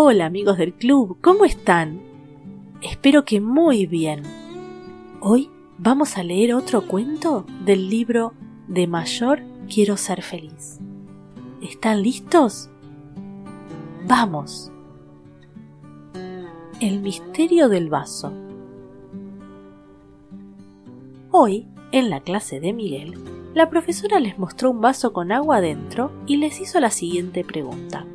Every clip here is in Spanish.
Hola amigos del club, ¿cómo están? Espero que muy bien. Hoy vamos a leer otro cuento del libro De mayor quiero ser feliz. ¿Están listos? Vamos. El misterio del vaso. Hoy, en la clase de Miguel, la profesora les mostró un vaso con agua dentro y les hizo la siguiente pregunta.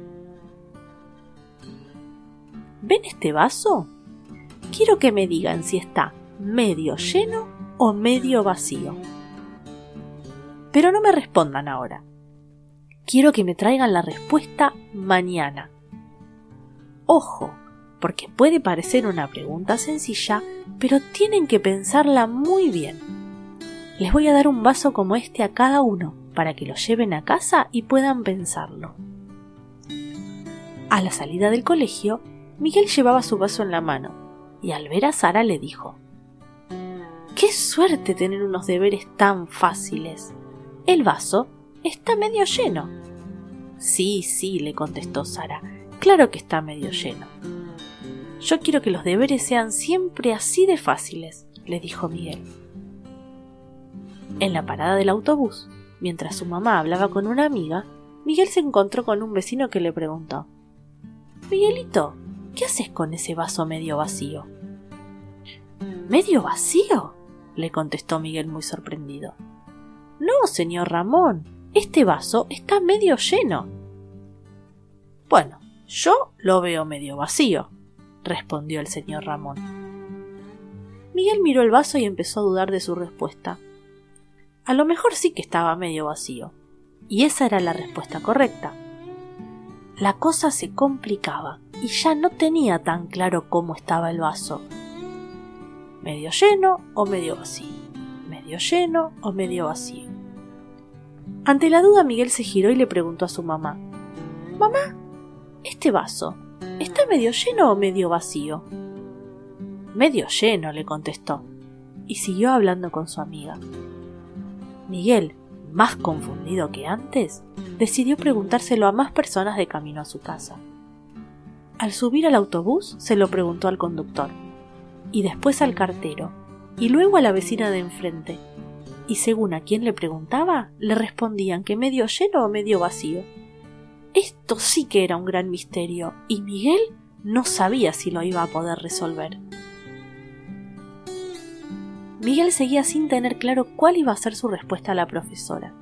¿Ven este vaso? Quiero que me digan si está medio lleno o medio vacío. Pero no me respondan ahora. Quiero que me traigan la respuesta mañana. Ojo, porque puede parecer una pregunta sencilla, pero tienen que pensarla muy bien. Les voy a dar un vaso como este a cada uno para que lo lleven a casa y puedan pensarlo. A la salida del colegio, Miguel llevaba su vaso en la mano y al ver a Sara le dijo ¡Qué suerte tener unos deberes tan fáciles! El vaso está medio lleno. Sí, sí, le contestó Sara, claro que está medio lleno. Yo quiero que los deberes sean siempre así de fáciles, le dijo Miguel. En la parada del autobús, mientras su mamá hablaba con una amiga, Miguel se encontró con un vecino que le preguntó Miguelito, ¿Qué haces con ese vaso medio vacío? ¿Medio vacío? le contestó Miguel muy sorprendido. No, señor Ramón, este vaso está medio lleno. Bueno, yo lo veo medio vacío, respondió el señor Ramón. Miguel miró el vaso y empezó a dudar de su respuesta. A lo mejor sí que estaba medio vacío, y esa era la respuesta correcta. La cosa se complicaba y ya no tenía tan claro cómo estaba el vaso. Medio lleno o medio vacío. Medio lleno o medio vacío. Ante la duda Miguel se giró y le preguntó a su mamá Mamá, ¿este vaso está medio lleno o medio vacío? Medio lleno, le contestó, y siguió hablando con su amiga. Miguel, más confundido que antes, decidió preguntárselo a más personas de camino a su casa. Al subir al autobús se lo preguntó al conductor, y después al cartero, y luego a la vecina de enfrente, y según a quien le preguntaba, le respondían que medio lleno o medio vacío. Esto sí que era un gran misterio, y Miguel no sabía si lo iba a poder resolver. Miguel seguía sin tener claro cuál iba a ser su respuesta a la profesora.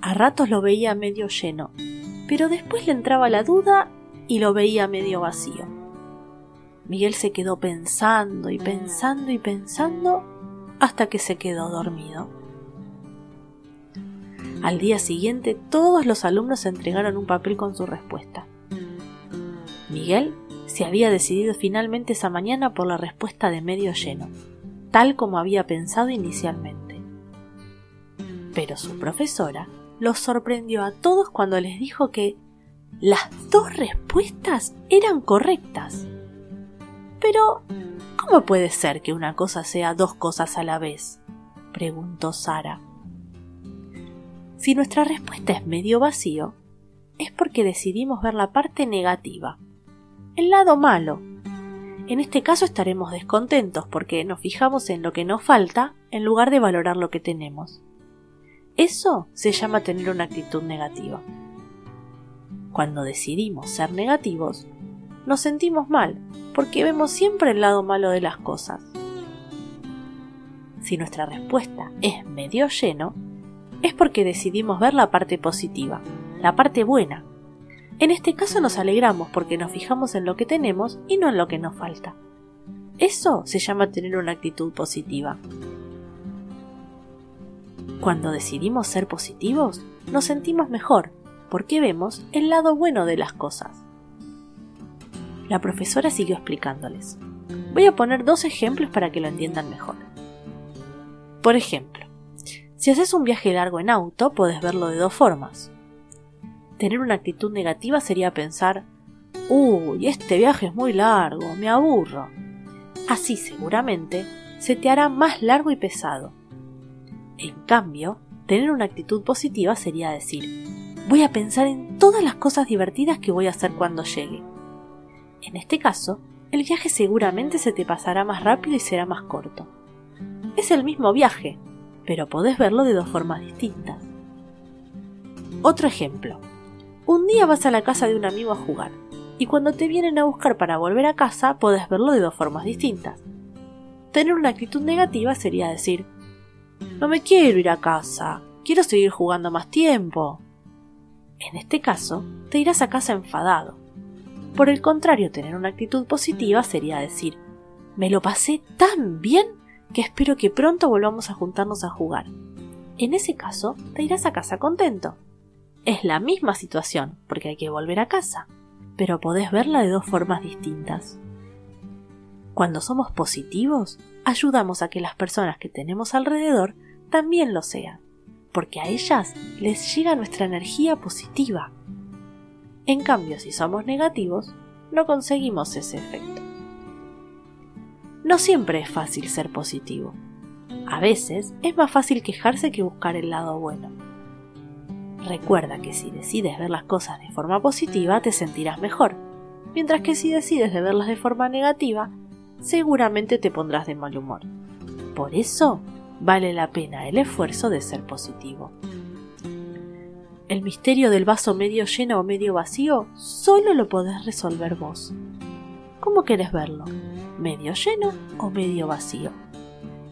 A ratos lo veía medio lleno, pero después le entraba la duda y lo veía medio vacío. Miguel se quedó pensando y pensando y pensando hasta que se quedó dormido. Al día siguiente todos los alumnos entregaron un papel con su respuesta. Miguel se había decidido finalmente esa mañana por la respuesta de medio lleno, tal como había pensado inicialmente. Pero su profesora los sorprendió a todos cuando les dijo que las dos respuestas eran correctas. Pero, ¿cómo puede ser que una cosa sea dos cosas a la vez? preguntó Sara. Si nuestra respuesta es medio vacío, es porque decidimos ver la parte negativa, el lado malo. En este caso estaremos descontentos porque nos fijamos en lo que nos falta en lugar de valorar lo que tenemos. Eso se llama tener una actitud negativa. Cuando decidimos ser negativos, nos sentimos mal, porque vemos siempre el lado malo de las cosas. Si nuestra respuesta es medio lleno, es porque decidimos ver la parte positiva, la parte buena. En este caso nos alegramos porque nos fijamos en lo que tenemos y no en lo que nos falta. Eso se llama tener una actitud positiva. Cuando decidimos ser positivos, nos sentimos mejor porque vemos el lado bueno de las cosas. La profesora siguió explicándoles. Voy a poner dos ejemplos para que lo entiendan mejor. Por ejemplo, si haces un viaje largo en auto, puedes verlo de dos formas. Tener una actitud negativa sería pensar, uy, este viaje es muy largo, me aburro. Así seguramente se te hará más largo y pesado. En cambio, tener una actitud positiva sería decir, voy a pensar en todas las cosas divertidas que voy a hacer cuando llegue. En este caso, el viaje seguramente se te pasará más rápido y será más corto. Es el mismo viaje, pero podés verlo de dos formas distintas. Otro ejemplo. Un día vas a la casa de un amigo a jugar, y cuando te vienen a buscar para volver a casa podés verlo de dos formas distintas. Tener una actitud negativa sería decir, no me quiero ir a casa, quiero seguir jugando más tiempo. En este caso, te irás a casa enfadado. Por el contrario, tener una actitud positiva sería decir, me lo pasé tan bien que espero que pronto volvamos a juntarnos a jugar. En ese caso, te irás a casa contento. Es la misma situación, porque hay que volver a casa, pero podés verla de dos formas distintas. Cuando somos positivos, ayudamos a que las personas que tenemos alrededor también lo sean, porque a ellas les llega nuestra energía positiva. En cambio, si somos negativos, no conseguimos ese efecto. No siempre es fácil ser positivo. A veces es más fácil quejarse que buscar el lado bueno. Recuerda que si decides ver las cosas de forma positiva te sentirás mejor, mientras que si decides de verlas de forma negativa, seguramente te pondrás de mal humor. Por eso, vale la pena el esfuerzo de ser positivo. El misterio del vaso medio lleno o medio vacío solo lo podés resolver vos. ¿Cómo querés verlo? ¿Medio lleno o medio vacío?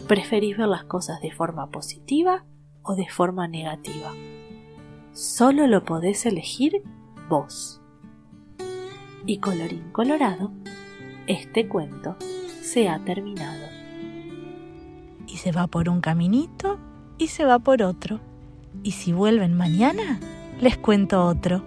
¿Preferís ver las cosas de forma positiva o de forma negativa? Solo lo podés elegir vos. Y colorín colorado, este cuento se ha terminado. Y se va por un caminito y se va por otro. Y si vuelven mañana, les cuento otro.